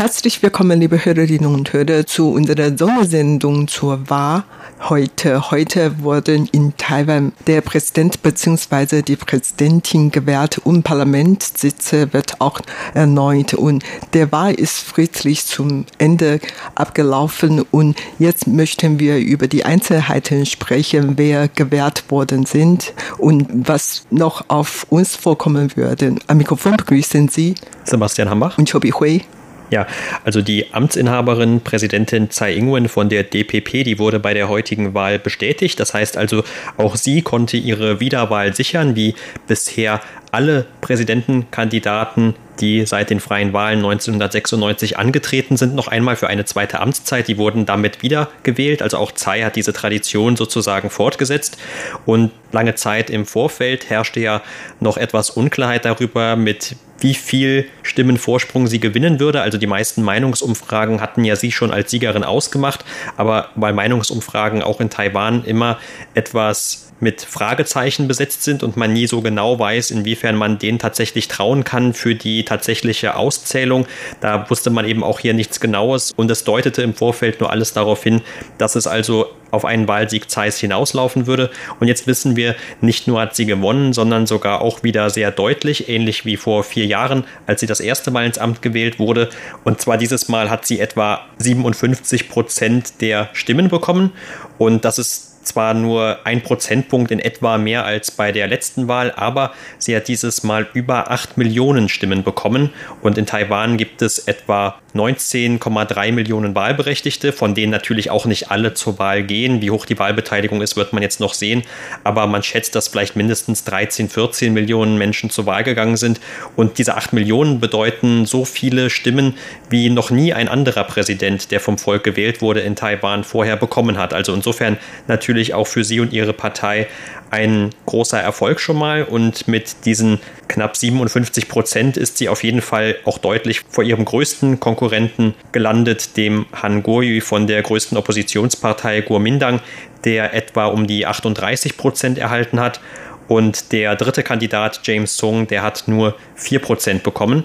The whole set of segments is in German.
Herzlich willkommen, liebe Hörerinnen und Hörer, zu unserer Sondersendung zur Wahl heute. Heute wurden in Taiwan der Präsident bzw. die Präsidentin gewählt und Parlamentssitze wird auch erneut. Und der Wahl ist friedlich zum Ende abgelaufen und jetzt möchten wir über die Einzelheiten sprechen, wer gewählt worden sind und was noch auf uns vorkommen würde. Am Mikrofon begrüßen Sie Sebastian Hambach und Chobi Hui. Ja, also die Amtsinhaberin, Präsidentin Tsai Ing-wen von der DPP, die wurde bei der heutigen Wahl bestätigt. Das heißt also, auch sie konnte ihre Wiederwahl sichern, wie bisher alle Präsidentenkandidaten, die seit den freien Wahlen 1996 angetreten sind, noch einmal für eine zweite Amtszeit. Die wurden damit wiedergewählt. Also auch Tsai hat diese Tradition sozusagen fortgesetzt. Und lange Zeit im Vorfeld herrschte ja noch etwas Unklarheit darüber, mit wie viel Stimmenvorsprung sie gewinnen würde. Also die meisten Meinungsumfragen hatten ja sie schon als Siegerin ausgemacht, aber weil Meinungsumfragen auch in Taiwan immer etwas mit Fragezeichen besetzt sind und man nie so genau weiß, inwiefern man denen tatsächlich trauen kann für die tatsächliche Auszählung. Da wusste man eben auch hier nichts Genaues und es deutete im Vorfeld nur alles darauf hin, dass es also auf einen Wahlsieg Zeiss hinauslaufen würde. Und jetzt wissen wir, nicht nur hat sie gewonnen, sondern sogar auch wieder sehr deutlich, ähnlich wie vor vier Jahren, als sie das erste Mal ins Amt gewählt wurde. Und zwar dieses Mal hat sie etwa 57 Prozent der Stimmen bekommen. Und das ist zwar nur ein Prozentpunkt in etwa mehr als bei der letzten Wahl, aber sie hat dieses Mal über 8 Millionen Stimmen bekommen und in Taiwan gibt es etwa 19,3 Millionen Wahlberechtigte, von denen natürlich auch nicht alle zur Wahl gehen. Wie hoch die Wahlbeteiligung ist, wird man jetzt noch sehen, aber man schätzt, dass vielleicht mindestens 13, 14 Millionen Menschen zur Wahl gegangen sind und diese 8 Millionen bedeuten so viele Stimmen, wie noch nie ein anderer Präsident, der vom Volk gewählt wurde, in Taiwan vorher bekommen hat. Also insofern natürlich auch für Sie und Ihre Partei ein großer Erfolg schon mal. Und mit diesen knapp 57 Prozent ist sie auf jeden Fall auch deutlich vor ihrem größten Konkurrenten gelandet, dem Han Kuo-yu von der größten Oppositionspartei Kuomintang, der etwa um die 38 Prozent erhalten hat. Und der dritte Kandidat, James Sung, der hat nur 4 Prozent bekommen.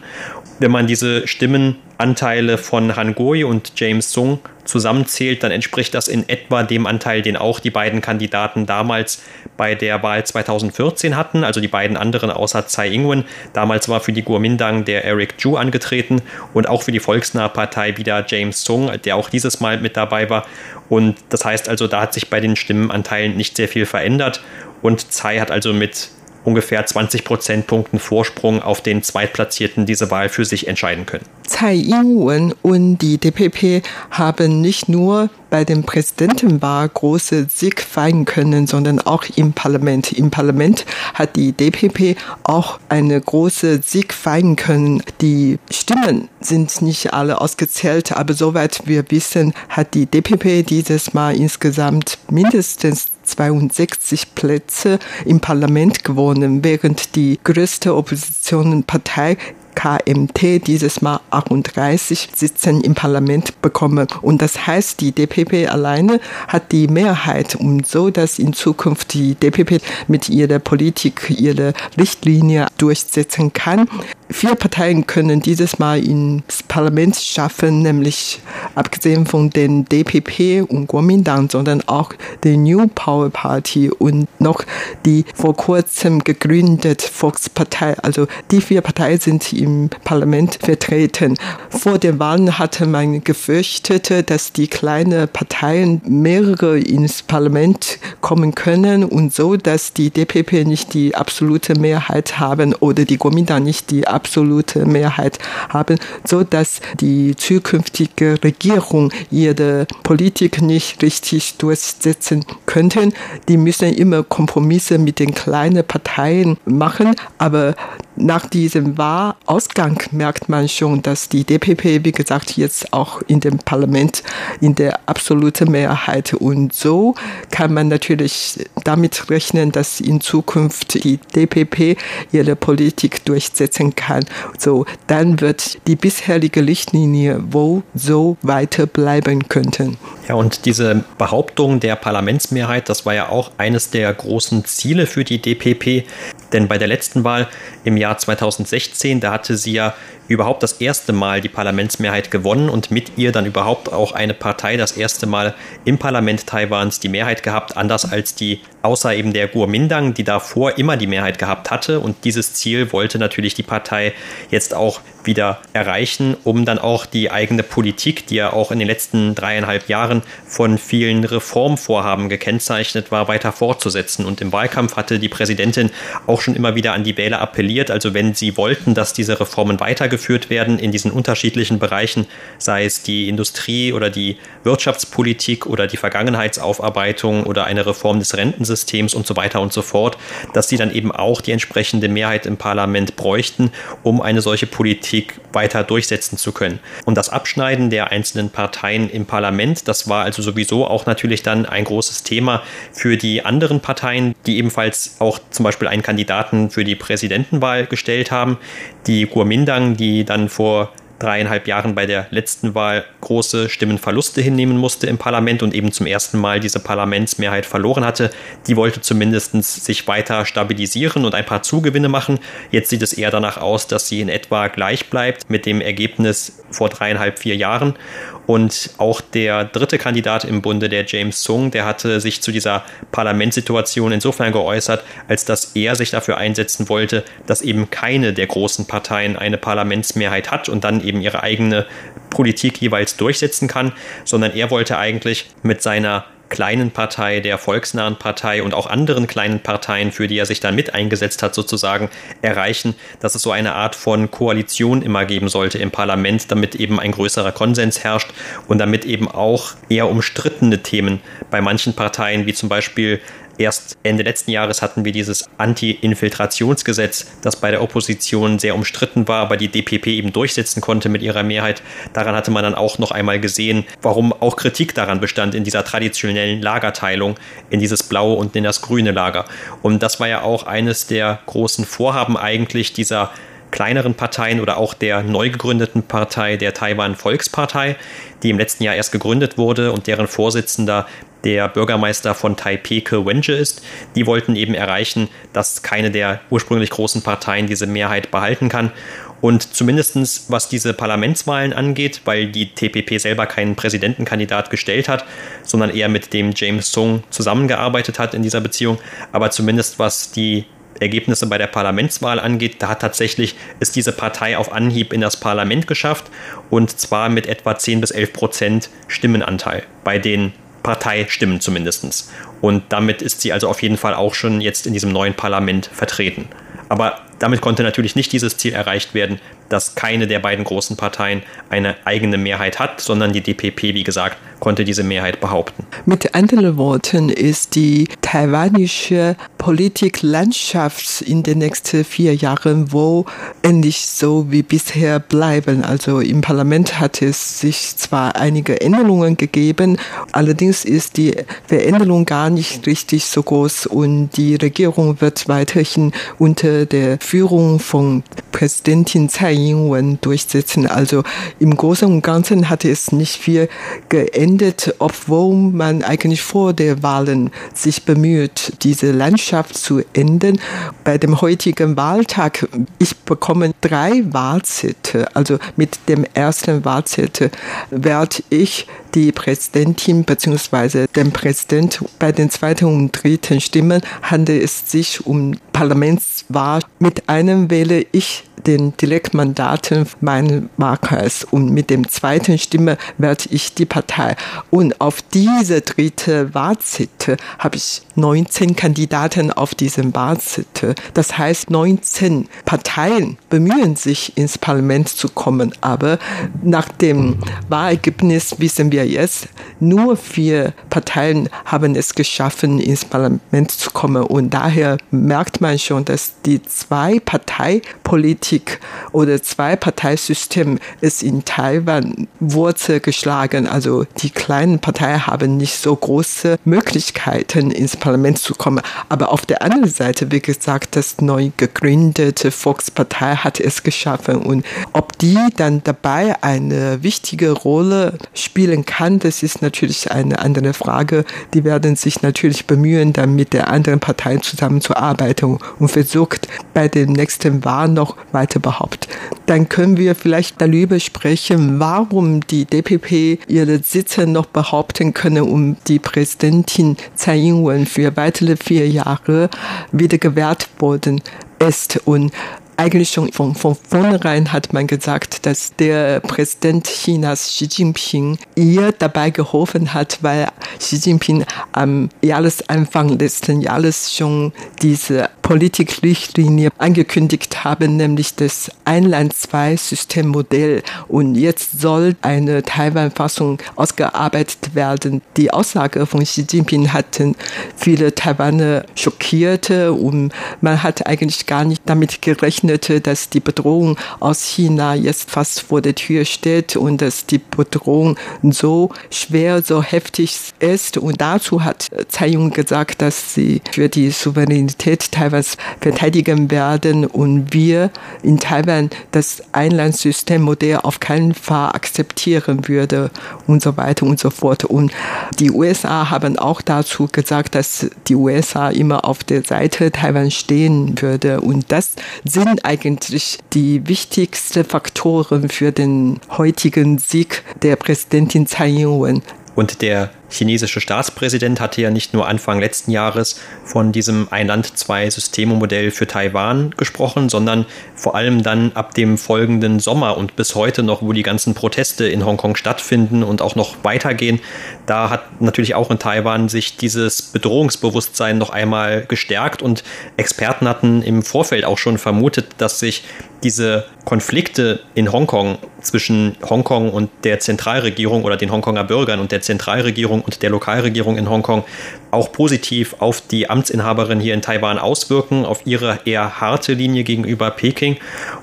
Wenn man diese Stimmenanteile von Han Goi und James Sung zusammenzählt, dann entspricht das in etwa dem Anteil, den auch die beiden Kandidaten damals bei der Wahl 2014 hatten, also die beiden anderen außer Tsai Ing-wen. Damals war für die Kuomintang der Eric Chu angetreten und auch für die Volksnahe Partei wieder James Sung, der auch dieses Mal mit dabei war. Und das heißt also, da hat sich bei den Stimmenanteilen nicht sehr viel verändert und Tsai hat also mit ungefähr 20 Prozentpunkten Vorsprung auf den Zweitplatzierten diese Wahl für sich entscheiden können. Tsai Ing-wen und die DPP haben nicht nur bei dem Präsidentenwahl große Sieg feiern können, sondern auch im Parlament. Im Parlament hat die DPP auch eine große Sieg feiern können. Die Stimmen sind nicht alle ausgezählt, aber soweit wir wissen, hat die DPP dieses Mal insgesamt mindestens 62 Plätze im Parlament gewonnen, während die größte Oppositionenpartei KMT dieses Mal 38 Sitzen im Parlament bekommen. Und das heißt, die DPP alleine hat die Mehrheit und so, dass in Zukunft die DPP mit ihrer Politik ihre Richtlinie durchsetzen kann. Vier Parteien können dieses Mal ins Parlament schaffen, nämlich abgesehen von den DPP und Kuomintang, sondern auch die New Power Party und noch die vor kurzem gegründete Volkspartei. Also die vier Parteien sind im Parlament vertreten. Vor den Wahlen hatte man gefürchtet, dass die kleinen Parteien mehrere ins Parlament kommen können und so, dass die DPP nicht die absolute Mehrheit haben oder die Kuomintang nicht die absolute Mehrheit haben, so dass die zukünftige Regierung ihre Politik nicht richtig durchsetzen könnten. Die müssen immer Kompromisse mit den kleinen Parteien machen, aber nach diesem Wahlausgang merkt man schon, dass die DPP, wie gesagt, jetzt auch in dem Parlament in der absoluten Mehrheit. Und so kann man natürlich damit rechnen, dass in Zukunft die DPP ihre Politik durchsetzen kann. So, dann wird die bisherige Richtlinie wohl so weiter bleiben könnten. Ja, und diese Behauptung der Parlamentsmehrheit, das war ja auch eines der großen Ziele für die DPP. Denn bei der letzten Wahl im Jahr 2016, da hatte sie ja überhaupt das erste Mal die Parlamentsmehrheit gewonnen und mit ihr dann überhaupt auch eine Partei das erste Mal im Parlament Taiwans die Mehrheit gehabt, anders als die außer eben der Kuomintang, die davor immer die Mehrheit gehabt hatte. Und dieses Ziel wollte natürlich die Partei jetzt auch wieder erreichen, um dann auch die eigene Politik, die ja auch in den letzten dreieinhalb Jahren von vielen Reformvorhaben gekennzeichnet war, weiter fortzusetzen. Und im Wahlkampf hatte die Präsidentin auch schon immer wieder an die Wähler appelliert. Also wenn sie wollten, dass diese Reformen weitergeführt werden in diesen unterschiedlichen Bereichen, sei es die Industrie oder die Wirtschaftspolitik oder die Vergangenheitsaufarbeitung oder eine Reform des Rentensystems, Systems und so weiter und so fort, dass sie dann eben auch die entsprechende Mehrheit im Parlament bräuchten, um eine solche Politik weiter durchsetzen zu können. Und das Abschneiden der einzelnen Parteien im Parlament, das war also sowieso auch natürlich dann ein großes Thema für die anderen Parteien, die ebenfalls auch zum Beispiel einen Kandidaten für die Präsidentenwahl gestellt haben. Die Kuomintang, die dann vor dreieinhalb Jahren bei der letzten Wahl große Stimmenverluste hinnehmen musste im Parlament und eben zum ersten Mal diese Parlamentsmehrheit verloren hatte, die wollte zumindest sich weiter stabilisieren und ein paar Zugewinne machen. Jetzt sieht es eher danach aus, dass sie in etwa gleich bleibt mit dem Ergebnis vor dreieinhalb, vier Jahren. Und auch der dritte Kandidat im Bunde, der James Sung, der hatte sich zu dieser Parlamentssituation insofern geäußert, als dass er sich dafür einsetzen wollte, dass eben keine der großen Parteien eine Parlamentsmehrheit hat und dann eben ihre eigene Politik jeweils durchsetzen kann, sondern er wollte eigentlich mit seiner kleinen Partei, der volksnahen Partei und auch anderen kleinen Parteien, für die er sich dann mit eingesetzt hat, sozusagen erreichen, dass es so eine Art von Koalition immer geben sollte im Parlament, damit eben ein größerer Konsens herrscht und damit eben auch eher umstrittene Themen bei manchen Parteien, wie zum Beispiel Erst Ende letzten Jahres hatten wir dieses Anti-Infiltrationsgesetz, das bei der Opposition sehr umstritten war, aber die DPP eben durchsetzen konnte mit ihrer Mehrheit. Daran hatte man dann auch noch einmal gesehen, warum auch Kritik daran bestand in dieser traditionellen Lagerteilung, in dieses blaue und in das grüne Lager. Und das war ja auch eines der großen Vorhaben eigentlich dieser kleineren Parteien oder auch der neu gegründeten Partei der Taiwan Volkspartei, die im letzten Jahr erst gegründet wurde und deren Vorsitzender der Bürgermeister von Taipei Ke Wenje ist. Die wollten eben erreichen, dass keine der ursprünglich großen Parteien diese Mehrheit behalten kann. Und zumindestens was diese Parlamentswahlen angeht, weil die TPP selber keinen Präsidentenkandidat gestellt hat, sondern eher mit dem James Sung zusammengearbeitet hat in dieser Beziehung, aber zumindest was die Ergebnisse bei der Parlamentswahl angeht, da hat tatsächlich ist diese Partei auf Anhieb in das Parlament geschafft und zwar mit etwa 10 bis 11 Prozent Stimmenanteil bei den Parteistimmen zumindest. Und damit ist sie also auf jeden Fall auch schon jetzt in diesem neuen Parlament vertreten. Aber damit konnte natürlich nicht dieses Ziel erreicht werden, dass keine der beiden großen Parteien eine eigene Mehrheit hat, sondern die DPP, wie gesagt, konnte diese Mehrheit behaupten. Mit anderen Worten ist die taiwanische Politiklandschaft in den nächsten vier Jahren wohl ähnlich so wie bisher bleiben. Also im Parlament hat es sich zwar einige Änderungen gegeben, allerdings ist die Veränderung gar nicht richtig so groß und die Regierung wird weiterhin unter der Führung von Präsidentin Tsai Ing-wen durchsetzen. Also im Großen und Ganzen hat es nicht viel geändert, obwohl man eigentlich vor der Wahlen sich bemüht, diese Landschaft zu ändern. Bei dem heutigen Wahltag, ich bekomme drei Wahlzettel. Also mit dem ersten Wahlzettel werde ich die Präsidentin bzw. den Präsident. Bei den zweiten und dritten Stimmen handelt es sich um Parlamentswahl. Mit einem wähle ich den Direktmandaten meines Wahlkreis und mit dem zweiten Stimme werde ich die Partei. Und auf diese dritte Wahlzettel habe ich 19 Kandidaten auf diesem Wahlzettel. Das heißt, 19 Parteien bemühen sich ins Parlament zu kommen, aber nach dem Wahlergebnis wissen wir jetzt nur vier Parteien haben es geschaffen, ins Parlament zu kommen. Und daher merkt man schon, dass die Zwei-Partei-Politik oder Zwei-Parteisystem ist in Taiwan Wurzel geschlagen. Also die kleinen Parteien haben nicht so große Möglichkeiten, ins Parlament zu kommen. Aber auf der anderen Seite, wie gesagt, das neu gegründete Volkspartei hat es geschaffen. Und ob die dann dabei eine wichtige Rolle spielen kann, das ist natürlich eine andere Frage. Die werden sich natürlich bemühen, dann mit der anderen Parteien zusammenzuarbeiten und versucht, bei den nächsten Wahlen noch weiter behaupten. Dann können wir vielleicht darüber sprechen, warum die DPP ihre Sitze noch behaupten können, um die Präsidentin Tsai Ing-wen für weitere vier Jahre wieder gewährt worden ist. Und eigentlich schon von, von vornherein hat man gesagt, dass der Präsident Chinas Xi Jinping ihr dabei geholfen hat, weil Xi Jinping am Jahresanfang letzten Jahres schon diese Politikrichtlinie angekündigt haben, nämlich das Einland-Zwei-System-Modell. Und jetzt soll eine Taiwan-Fassung ausgearbeitet werden. Die Aussage von Xi Jinping hatten viele Taiwaner schockierte und man hat eigentlich gar nicht damit gerechnet, dass die Bedrohung aus China jetzt fast vor der Tür steht und dass die Bedrohung so schwer, so heftig ist. Und dazu hat Tsai Ing gesagt, dass sie für die Souveränität Taiwan Taiwans verteidigen werden und wir in Taiwan das Einlandssystemmodell auf keinen Fall akzeptieren würde und so weiter und so fort. Und die USA haben auch dazu gesagt, dass die USA immer auf der Seite Taiwan stehen würde. Und das sind eigentlich die wichtigsten Faktoren für den heutigen Sieg der Präsidentin Tsai Ing-wen. Und der chinesische Staatspräsident hatte ja nicht nur Anfang letzten Jahres von diesem Ein-Land-Zwei-Systeme-Modell für Taiwan gesprochen, sondern vor allem dann ab dem folgenden Sommer und bis heute noch, wo die ganzen Proteste in Hongkong stattfinden und auch noch weitergehen. Da hat natürlich auch in Taiwan sich dieses Bedrohungsbewusstsein noch einmal gestärkt und Experten hatten im Vorfeld auch schon vermutet, dass sich diese Konflikte in Hongkong zwischen Hongkong und der Zentralregierung oder den Hongkonger Bürgern und der Zentralregierung und der Lokalregierung in Hongkong auch positiv auf die Amtsinhaberin hier in Taiwan auswirken, auf ihre eher harte Linie gegenüber Peking.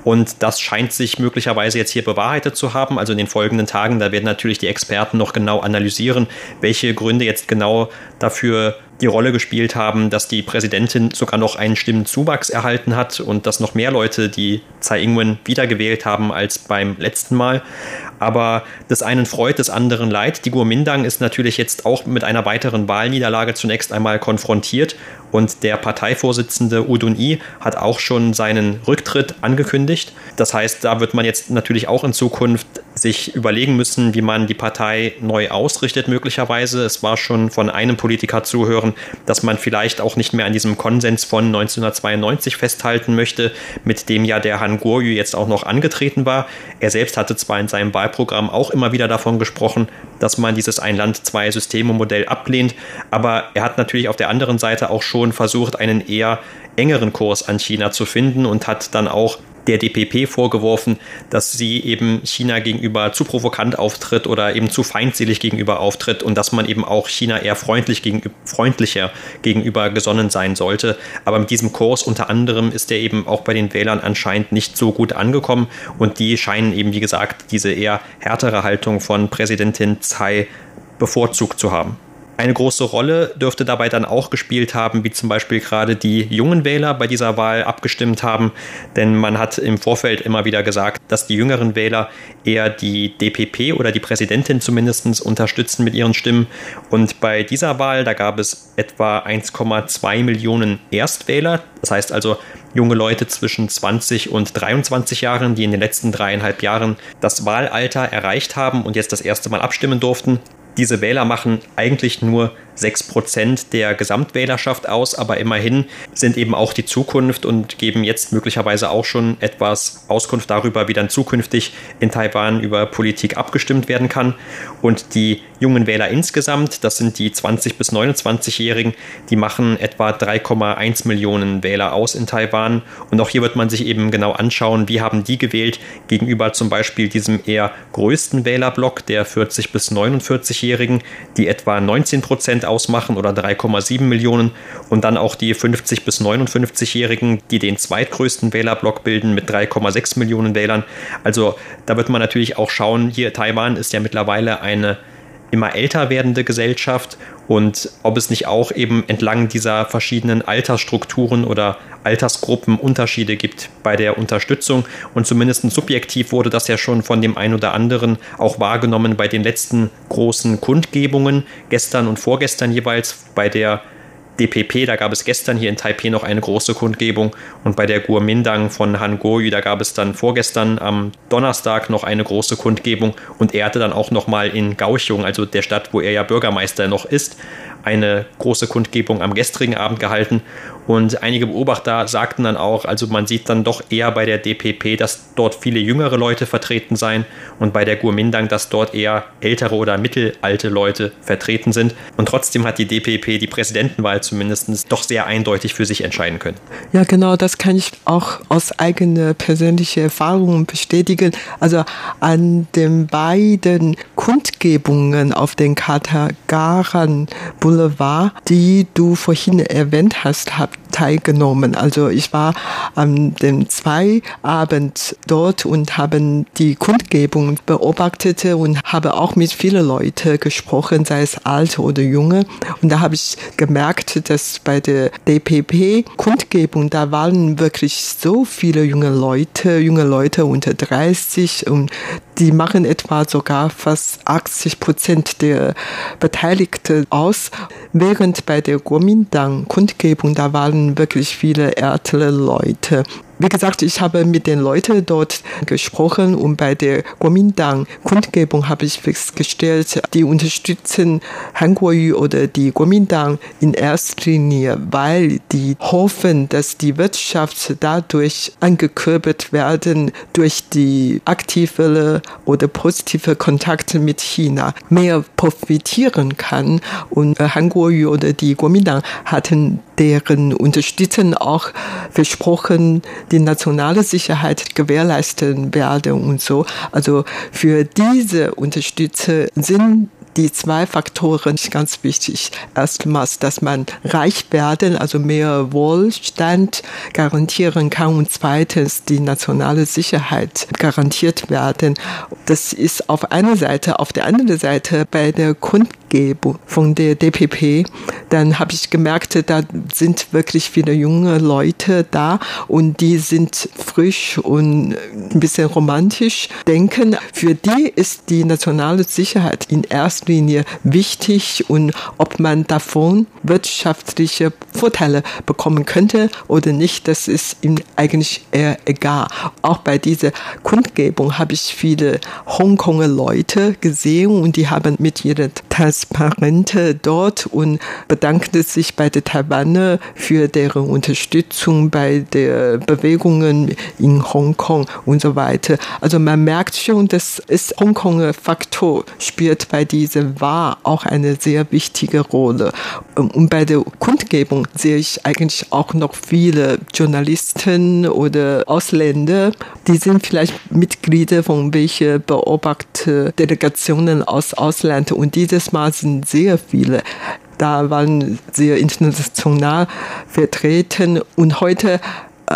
Und das scheint sich möglicherweise jetzt hier bewahrheitet zu haben. Also in den folgenden Tagen, da werden natürlich die Experten noch genau analysieren, welche Gründe jetzt genau dafür die Rolle gespielt haben, dass die Präsidentin sogar noch einen Stimmenzuwachs erhalten hat und dass noch mehr Leute die Tsai Ing-wen wiedergewählt haben als beim letzten Mal. Aber des einen freut, des anderen leid. Die Kuomintang ist natürlich jetzt auch mit einer weiteren Wahlniederlage zunächst einmal konfrontiert und der Parteivorsitzende Udun I hat auch schon seinen Rücktritt angekündigt. Das heißt, da wird man jetzt natürlich auch in Zukunft sich überlegen müssen, wie man die Partei neu ausrichtet, möglicherweise. Es war schon von einem Politiker zu hören, dass man vielleicht auch nicht mehr an diesem Konsens von 1992 festhalten möchte, mit dem ja der Han Guoyu jetzt auch noch angetreten war. Er selbst hatte zwar in seinem Wahlprogramm auch immer wieder davon gesprochen, dass man dieses Ein-Land-Zwei-Systeme-Modell ablehnt, aber er hat natürlich auf der anderen Seite auch schon versucht, einen eher engeren Kurs an China zu finden und hat dann auch der DPP vorgeworfen, dass sie eben China gegenüber zu provokant auftritt oder eben zu feindselig gegenüber auftritt und dass man eben auch China eher freundlich gegenüber, freundlicher gegenüber gesonnen sein sollte. Aber mit diesem Kurs unter anderem ist er eben auch bei den Wählern anscheinend nicht so gut angekommen und die scheinen eben, wie gesagt, diese eher härtere Haltung von Präsidentin Tsai bevorzugt zu haben. Eine große Rolle dürfte dabei dann auch gespielt haben, wie zum Beispiel gerade die jungen Wähler bei dieser Wahl abgestimmt haben. Denn man hat im Vorfeld immer wieder gesagt, dass die jüngeren Wähler eher die DPP oder die Präsidentin zumindest unterstützen mit ihren Stimmen. Und bei dieser Wahl, da gab es etwa 1,2 Millionen Erstwähler. Das heißt also junge Leute zwischen 20 und 23 Jahren, die in den letzten dreieinhalb Jahren das Wahlalter erreicht haben und jetzt das erste Mal abstimmen durften diese Wähler machen eigentlich nur sechs Prozent der Gesamtwählerschaft aus, aber immerhin sind eben auch die Zukunft und geben jetzt möglicherweise auch schon etwas Auskunft darüber, wie dann zukünftig in Taiwan über Politik abgestimmt werden kann. Und die jungen Wähler insgesamt, das sind die 20- bis 29-Jährigen, die machen etwa 3,1 Millionen Wähler aus in Taiwan. Und auch hier wird man sich eben genau anschauen, wie haben die gewählt gegenüber zum Beispiel diesem eher größten Wählerblock der 40- bis 49-Jährigen, die etwa 19 Prozent ausmachen oder 3,7 Millionen. Und dann auch die 50- bis 59-Jährigen, die den zweitgrößten Wählerblock bilden mit 3,6 Millionen Wählern. Also da wird man natürlich auch schauen, hier Taiwan ist ja mittlerweile eine immer älter werdende Gesellschaft und ob es nicht auch eben entlang dieser verschiedenen Altersstrukturen oder Altersgruppen Unterschiede gibt bei der Unterstützung. Und zumindest subjektiv wurde das ja schon von dem einen oder anderen auch wahrgenommen bei den letzten großen Kundgebungen, gestern und vorgestern jeweils bei der DPP, da gab es gestern hier in Taipei noch eine große Kundgebung. Und bei der Guomindang von Han Goyu, da gab es dann vorgestern am Donnerstag noch eine große Kundgebung und er hatte dann auch noch mal in Kaohsiung, also der Stadt, wo er ja Bürgermeister noch ist, eine große Kundgebung am gestrigen Abend gehalten und einige Beobachter sagten dann auch, also man sieht dann doch eher bei der DPP, dass dort viele jüngere Leute vertreten seien und bei der Guomindang, dass dort eher ältere oder mittelalte Leute vertreten sind. Und trotzdem hat die DPP die Präsidentenwahl zumindest doch sehr eindeutig für sich entscheiden können. Ja, genau, das kann ich auch aus eigener persönlicher Erfahrung bestätigen. Also an den beiden Kundgebungen auf den Katagaran Boulevard, die du vorhin erwähnt hast, habe teilgenommen. Also ich war an dem zwei Abend dort und haben die Kundgebung beobachtet und habe auch mit vielen Leuten gesprochen, sei es alte oder junge. Und da habe ich gemerkt, dass bei der DPP Kundgebung, da waren wirklich so viele junge Leute, junge Leute unter 30 und die machen etwa sogar fast 80 Prozent der Beteiligten aus, während bei der Kuomintang Kundgebung, da waren wirklich viele ältere Leute. Wie gesagt, ich habe mit den Leuten dort gesprochen und bei der Kuomintang-Kundgebung habe ich festgestellt, die unterstützen Han Kuo-yu oder die Kuomintang in erster Linie, weil die hoffen, dass die Wirtschaft dadurch angekurbelt werden durch die aktive oder positive Kontakte mit China mehr profitieren kann. Und Han Kuo-yu oder die Kuomintang hatten deren Unterstützung auch versprochen, die nationale Sicherheit gewährleisten werde und so. Also für diese Unterstützer sind die zwei Faktoren ganz wichtig. Erstmals, dass man reich werden, also mehr Wohlstand garantieren kann und zweitens die nationale Sicherheit garantiert werden. Das ist auf einer Seite. Auf der anderen Seite bei der Kundgebung von der DPP, dann habe ich gemerkt, da sind wirklich viele junge Leute da und die sind frisch und ein bisschen romantisch denken. Für die ist die nationale Sicherheit in erster Linie wichtig und ob man davon wirtschaftliche Vorteile bekommen könnte oder nicht, das ist ihm eigentlich eher egal. Auch bei dieser Kundgebung habe ich viele Hongkonger Leute gesehen und die haben mit ihrer Transparente dort und bedankte sich bei der Taiwaner für deren Unterstützung bei der Bewegungen in Hongkong und so weiter. Also man merkt schon, dass es Hongkonger Faktor spielt bei dieser war auch eine sehr wichtige Rolle. Und bei der Kundgebung sehe ich eigentlich auch noch viele Journalisten oder Ausländer, die sind vielleicht Mitglieder von welche beobachte Delegationen aus Ausland und dieses Mal sind sehr viele da waren sehr international vertreten. Und heute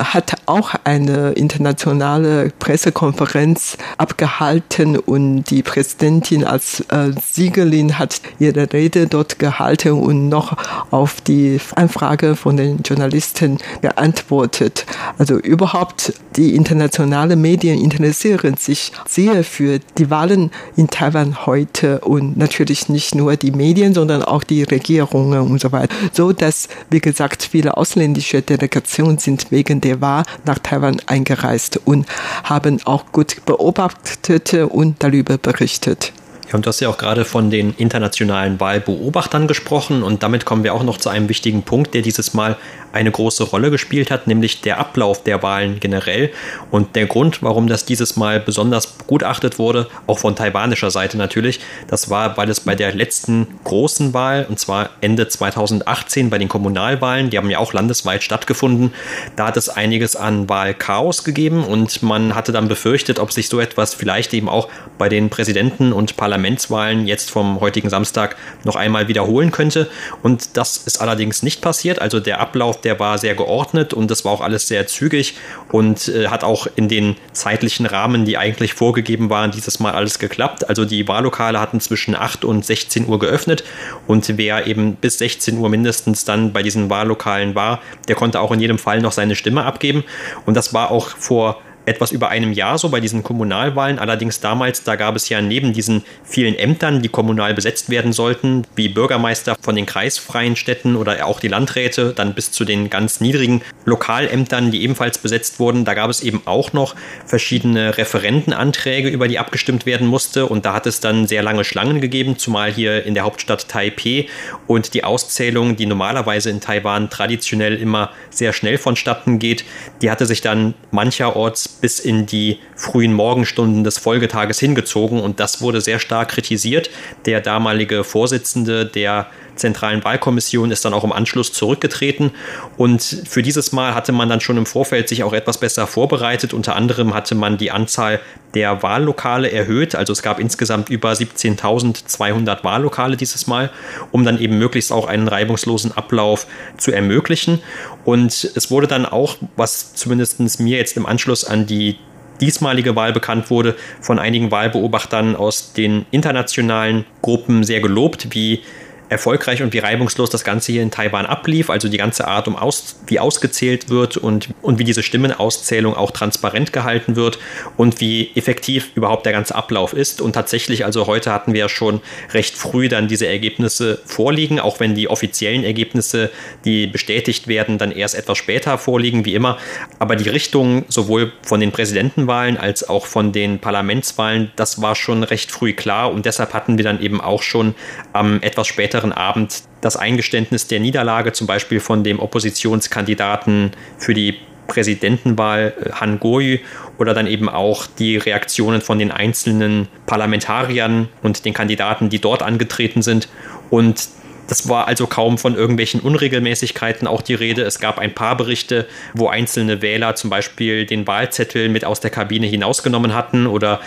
hat auch eine internationale Pressekonferenz abgehalten und die Präsidentin als äh, Siegerin hat ihre Rede dort gehalten und noch auf die Anfrage von den Journalisten geantwortet. Also überhaupt die internationalen Medien interessieren sich sehr für die Wahlen in Taiwan heute und natürlich nicht nur die Medien, sondern auch die Regierungen und so weiter. So dass, wie gesagt, viele ausländische Delegationen sind wegen der Wahl nach Taiwan eingereist und haben auch gut beobachtet und darüber berichtet. Ja, und du hast ja auch gerade von den internationalen Wahlbeobachtern gesprochen und damit kommen wir auch noch zu einem wichtigen Punkt, der dieses Mal eine große Rolle gespielt hat, nämlich der Ablauf der Wahlen generell. Und der Grund, warum das dieses Mal besonders begutachtet wurde, auch von taiwanischer Seite natürlich, das war, weil es bei der letzten großen Wahl, und zwar Ende 2018 bei den Kommunalwahlen, die haben ja auch landesweit stattgefunden, da hat es einiges an Wahlchaos gegeben und man hatte dann befürchtet, ob sich so etwas vielleicht eben auch bei den Präsidenten und Parlamentswahlen jetzt vom heutigen Samstag noch einmal wiederholen könnte. Und das ist allerdings nicht passiert. Also der Ablauf, der war sehr geordnet und das war auch alles sehr zügig und äh, hat auch in den zeitlichen Rahmen, die eigentlich vorgegeben waren, dieses Mal alles geklappt. Also die Wahllokale hatten zwischen 8 und 16 Uhr geöffnet und wer eben bis 16 Uhr mindestens dann bei diesen Wahllokalen war, der konnte auch in jedem Fall noch seine Stimme abgeben. Und das war auch vor etwas über einem Jahr so bei diesen Kommunalwahlen. Allerdings damals, da gab es ja neben diesen vielen Ämtern, die kommunal besetzt werden sollten, wie Bürgermeister von den kreisfreien Städten oder auch die Landräte, dann bis zu den ganz niedrigen Lokalämtern, die ebenfalls besetzt wurden, da gab es eben auch noch verschiedene Referentenanträge, über die abgestimmt werden musste. Und da hat es dann sehr lange Schlangen gegeben, zumal hier in der Hauptstadt Taipeh und die Auszählung, die normalerweise in Taiwan traditionell immer sehr schnell vonstatten geht, die hatte sich dann mancherorts bis in die frühen Morgenstunden des Folgetages hingezogen und das wurde sehr stark kritisiert. Der damalige Vorsitzende der zentralen Wahlkommission ist dann auch im Anschluss zurückgetreten und für dieses Mal hatte man dann schon im Vorfeld sich auch etwas besser vorbereitet. Unter anderem hatte man die Anzahl der Wahllokale erhöht, also es gab insgesamt über 17.200 Wahllokale dieses Mal, um dann eben möglichst auch einen reibungslosen Ablauf zu ermöglichen. Und es wurde dann auch, was zumindest mir jetzt im Anschluss an die diesmalige Wahl bekannt wurde, von einigen Wahlbeobachtern aus den internationalen Gruppen sehr gelobt, wie erfolgreich und wie reibungslos das Ganze hier in Taiwan ablief, also die ganze Art, um aus, wie ausgezählt wird und, und wie diese Stimmenauszählung auch transparent gehalten wird und wie effektiv überhaupt der ganze Ablauf ist. Und tatsächlich, also heute hatten wir ja schon recht früh dann diese Ergebnisse vorliegen, auch wenn die offiziellen Ergebnisse, die bestätigt werden, dann erst etwas später vorliegen, wie immer. Aber die Richtung sowohl von den Präsidentenwahlen als auch von den Parlamentswahlen, das war schon recht früh klar und deshalb hatten wir dann eben auch schon am etwas später späteren Abend das Eingeständnis der Niederlage, zum Beispiel von dem Oppositionskandidaten für die Präsidentenwahl äh, Han Goi oder dann eben auch die Reaktionen von den einzelnen Parlamentariern und den Kandidaten, die dort angetreten sind. Und das war also kaum von irgendwelchen Unregelmäßigkeiten auch die Rede. Es gab ein paar Berichte, wo einzelne Wähler zum Beispiel den Wahlzettel mit aus der Kabine hinausgenommen hatten oder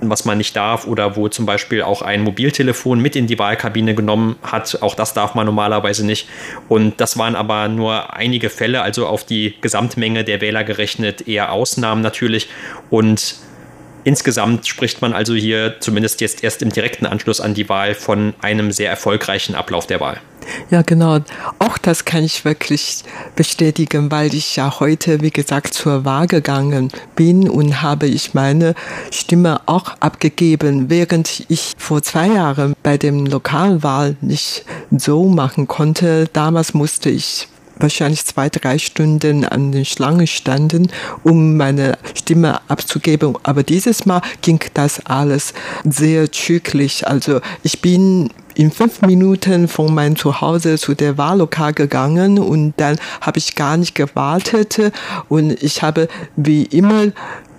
was man nicht darf oder wo zum Beispiel auch ein Mobiltelefon mit in die Wahlkabine genommen hat. Auch das darf man normalerweise nicht. Und das waren aber nur einige Fälle, also auf die Gesamtmenge der Wähler gerechnet eher Ausnahmen natürlich. Und Insgesamt spricht man also hier zumindest jetzt erst im direkten Anschluss an die Wahl von einem sehr erfolgreichen Ablauf der Wahl. Ja, genau. Auch das kann ich wirklich bestätigen, weil ich ja heute, wie gesagt, zur Wahl gegangen bin und habe ich meine Stimme auch abgegeben, während ich vor zwei Jahren bei dem Lokalwahl nicht so machen konnte. Damals musste ich wahrscheinlich zwei, drei Stunden an den Schlangen standen, um meine Stimme abzugeben. Aber dieses Mal ging das alles sehr zügig. Also ich bin in fünf Minuten von meinem Zuhause zu der Wahllokal gegangen und dann habe ich gar nicht gewartet und ich habe wie immer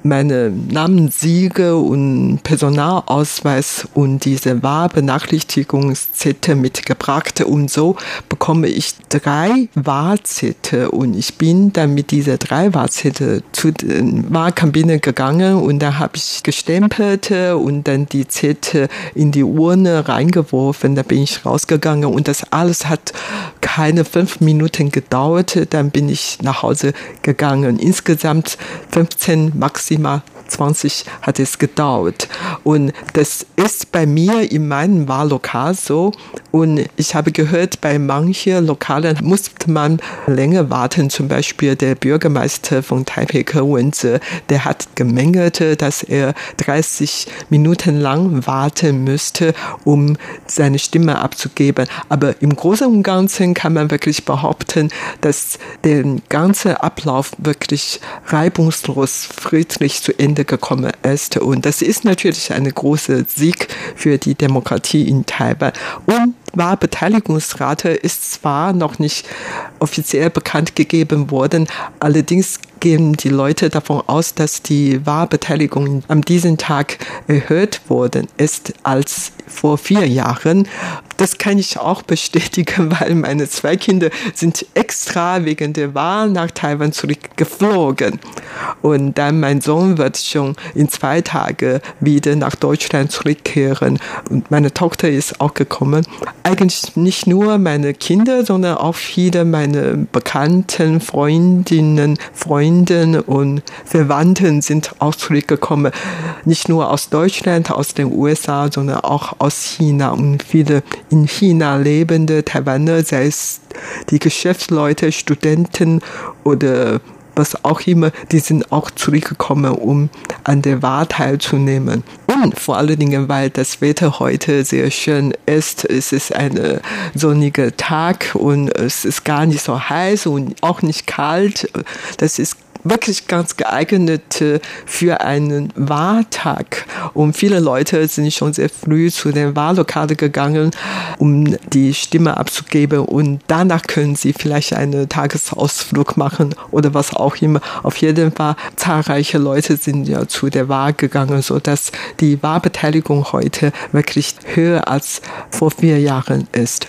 meine Namenssiege und Personalausweis und diese Wahlbenachrichtigungszettel mitgebracht. Und so bekomme ich drei Wahlzettel. Und ich bin dann mit dieser drei Wahlzettel zu den Wahlkabinen gegangen. Und dann habe ich gestempelt und dann die Zettel in die Urne reingeworfen, da bin ich rausgegangen. Und das alles hat keine fünf Minuten gedauert, dann bin ich nach Hause gegangen. Insgesamt 15 maximal maximal 20 hat es gedauert. Und das ist bei mir in meinem Wahllokal so. Und ich habe gehört, bei manchen Lokalen musste man länger warten. Zum Beispiel der Bürgermeister von Taipei, Ke Wenze, der hat gemängelt, dass er 30 Minuten lang warten müsste, um seine Stimme abzugeben. Aber im Großen und Ganzen kann man wirklich behaupten, dass der ganze Ablauf wirklich reibungslos, friedlich zu Ende Ende gekommen ist. Und das ist natürlich ein großer Sieg für die Demokratie in Taiwan. Und Wahrbeteiligungsrate ist zwar noch nicht offiziell bekannt gegeben worden, allerdings gehen die Leute davon aus, dass die Wahlbeteiligung an diesem Tag erhöht worden ist als vor vier Jahren. Das kann ich auch bestätigen, weil meine zwei Kinder sind extra wegen der Wahl nach Taiwan zurückgeflogen. Und dann mein Sohn wird schon in zwei Tagen wieder nach Deutschland zurückkehren. Und meine Tochter ist auch gekommen. Eigentlich nicht nur meine Kinder, sondern auch viele meine Bekannten, Freundinnen, Freunde und Verwandten sind auch zurückgekommen. Nicht nur aus Deutschland, aus den USA, sondern auch aus China und viele in China lebende Taiwaner, sei es die Geschäftsleute, Studenten oder was auch immer, die sind auch zurückgekommen, um an der Wahl teilzunehmen. Und vor allen Dingen, weil das Wetter heute sehr schön ist. Es ist ein sonniger Tag und es ist gar nicht so heiß und auch nicht kalt. Das ist wirklich ganz geeignet für einen Wahltag. Und viele Leute sind schon sehr früh zu den Wahllokalen gegangen, um die Stimme abzugeben. Und danach können sie vielleicht einen Tagesausflug machen oder was auch immer. Auf jeden Fall zahlreiche Leute sind ja zu der Wahl gegangen, so dass die Wahlbeteiligung heute wirklich höher als vor vier Jahren ist.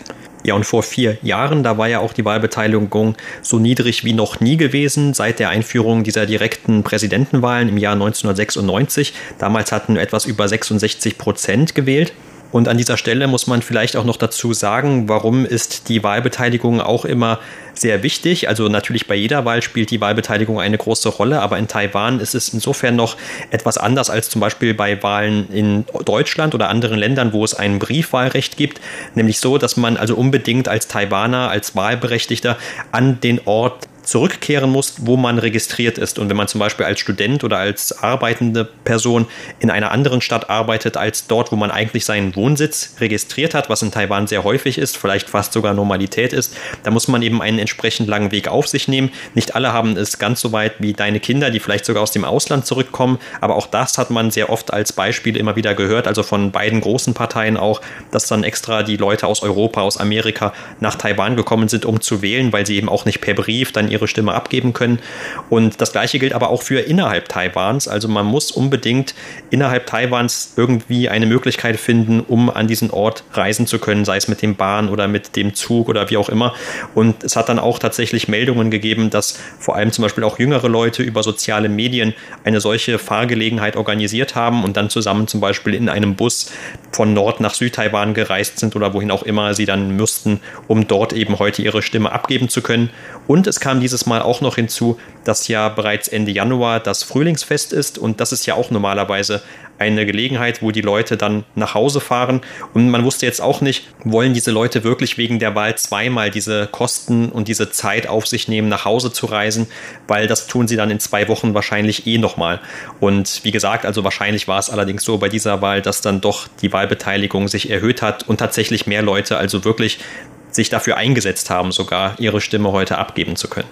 Ja, und vor vier Jahren, da war ja auch die Wahlbeteiligung so niedrig wie noch nie gewesen, seit der Einführung dieser direkten Präsidentenwahlen im Jahr 1996. Damals hatten etwas über 66 Prozent gewählt. Und an dieser Stelle muss man vielleicht auch noch dazu sagen, warum ist die Wahlbeteiligung auch immer sehr wichtig. Also natürlich bei jeder Wahl spielt die Wahlbeteiligung eine große Rolle, aber in Taiwan ist es insofern noch etwas anders als zum Beispiel bei Wahlen in Deutschland oder anderen Ländern, wo es ein Briefwahlrecht gibt. Nämlich so, dass man also unbedingt als Taiwaner, als Wahlberechtigter an den Ort zurückkehren muss, wo man registriert ist. Und wenn man zum Beispiel als Student oder als arbeitende Person in einer anderen Stadt arbeitet als dort, wo man eigentlich seinen Wohnsitz registriert hat, was in Taiwan sehr häufig ist, vielleicht fast sogar Normalität ist, da muss man eben einen entsprechend langen Weg auf sich nehmen. Nicht alle haben es ganz so weit wie deine Kinder, die vielleicht sogar aus dem Ausland zurückkommen, aber auch das hat man sehr oft als Beispiel immer wieder gehört, also von beiden großen Parteien auch, dass dann extra die Leute aus Europa, aus Amerika nach Taiwan gekommen sind, um zu wählen, weil sie eben auch nicht per Brief dann ihre ihre Stimme abgeben können. Und das gleiche gilt aber auch für innerhalb Taiwans. Also man muss unbedingt innerhalb Taiwans irgendwie eine Möglichkeit finden, um an diesen Ort reisen zu können, sei es mit dem Bahn oder mit dem Zug oder wie auch immer. Und es hat dann auch tatsächlich Meldungen gegeben, dass vor allem zum Beispiel auch jüngere Leute über soziale Medien eine solche Fahrgelegenheit organisiert haben und dann zusammen zum Beispiel in einem Bus von Nord nach Südtaiwan gereist sind oder wohin auch immer sie dann müssten, um dort eben heute ihre Stimme abgeben zu können. Und es kam dieses Mal auch noch hinzu, dass ja bereits Ende Januar das Frühlingsfest ist und das ist ja auch normalerweise eine Gelegenheit, wo die Leute dann nach Hause fahren. Und man wusste jetzt auch nicht, wollen diese Leute wirklich wegen der Wahl zweimal diese Kosten und diese Zeit auf sich nehmen, nach Hause zu reisen, weil das tun sie dann in zwei Wochen wahrscheinlich eh nochmal. Und wie gesagt, also wahrscheinlich war es allerdings so bei dieser Wahl, dass dann doch die Wahlbeteiligung sich erhöht hat und tatsächlich mehr Leute also wirklich sich dafür eingesetzt haben, sogar ihre Stimme heute abgeben zu können.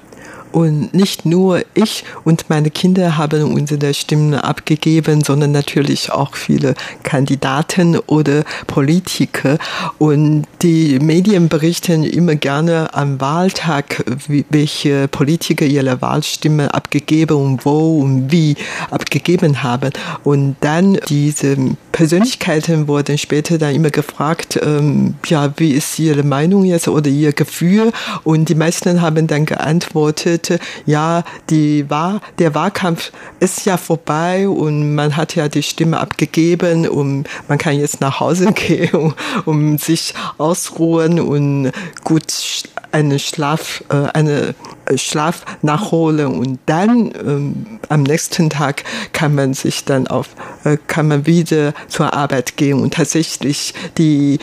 Und nicht nur ich und meine Kinder haben unsere Stimmen abgegeben, sondern natürlich auch viele Kandidaten oder Politiker. Und die Medien berichten immer gerne am Wahltag, welche Politiker ihre Wahlstimme abgegeben und wo und wie abgegeben haben. Und dann diese Persönlichkeiten wurden später dann immer gefragt, ähm, ja, wie ist Ihre Meinung jetzt oder Ihr Gefühl? Und die meisten haben dann geantwortet, Leute, ja, die Wahl, der Wahlkampf ist ja vorbei und man hat ja die Stimme abgegeben und man kann jetzt nach Hause gehen, um, um sich ausruhen und gut einen Schlaf, äh, eine Schlaf nachholen und dann ähm, am nächsten Tag kann man sich dann auf, äh, kann man wieder zur Arbeit gehen und tatsächlich die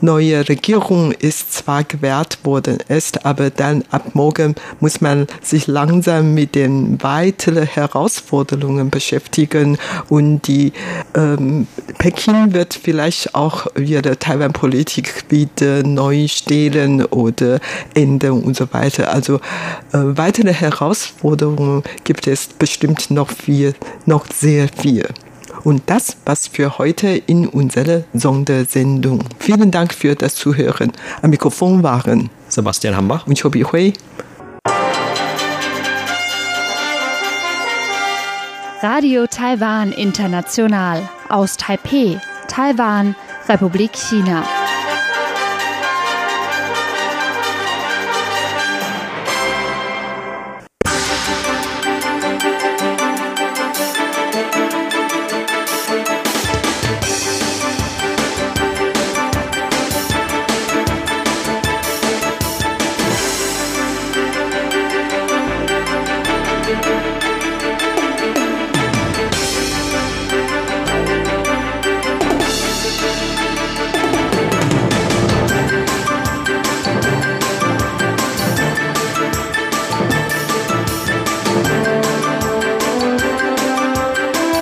neue Regierung ist zwar gewählt worden ist, aber dann ab morgen muss man sich langsam mit den weiteren Herausforderungen beschäftigen und die ähm, Peking wird vielleicht auch ihre Taiwan-Politik wieder neu stellen oder ändern und so weiter. Also äh, weitere Herausforderungen gibt es bestimmt noch viel, noch sehr viel. Und das was für heute in unserer Sondersendung. Vielen Dank für das Zuhören. Am Mikrofon waren Sebastian Hambach und Chobi Hui. Radio Taiwan International aus Taipei, Taiwan, Republik China.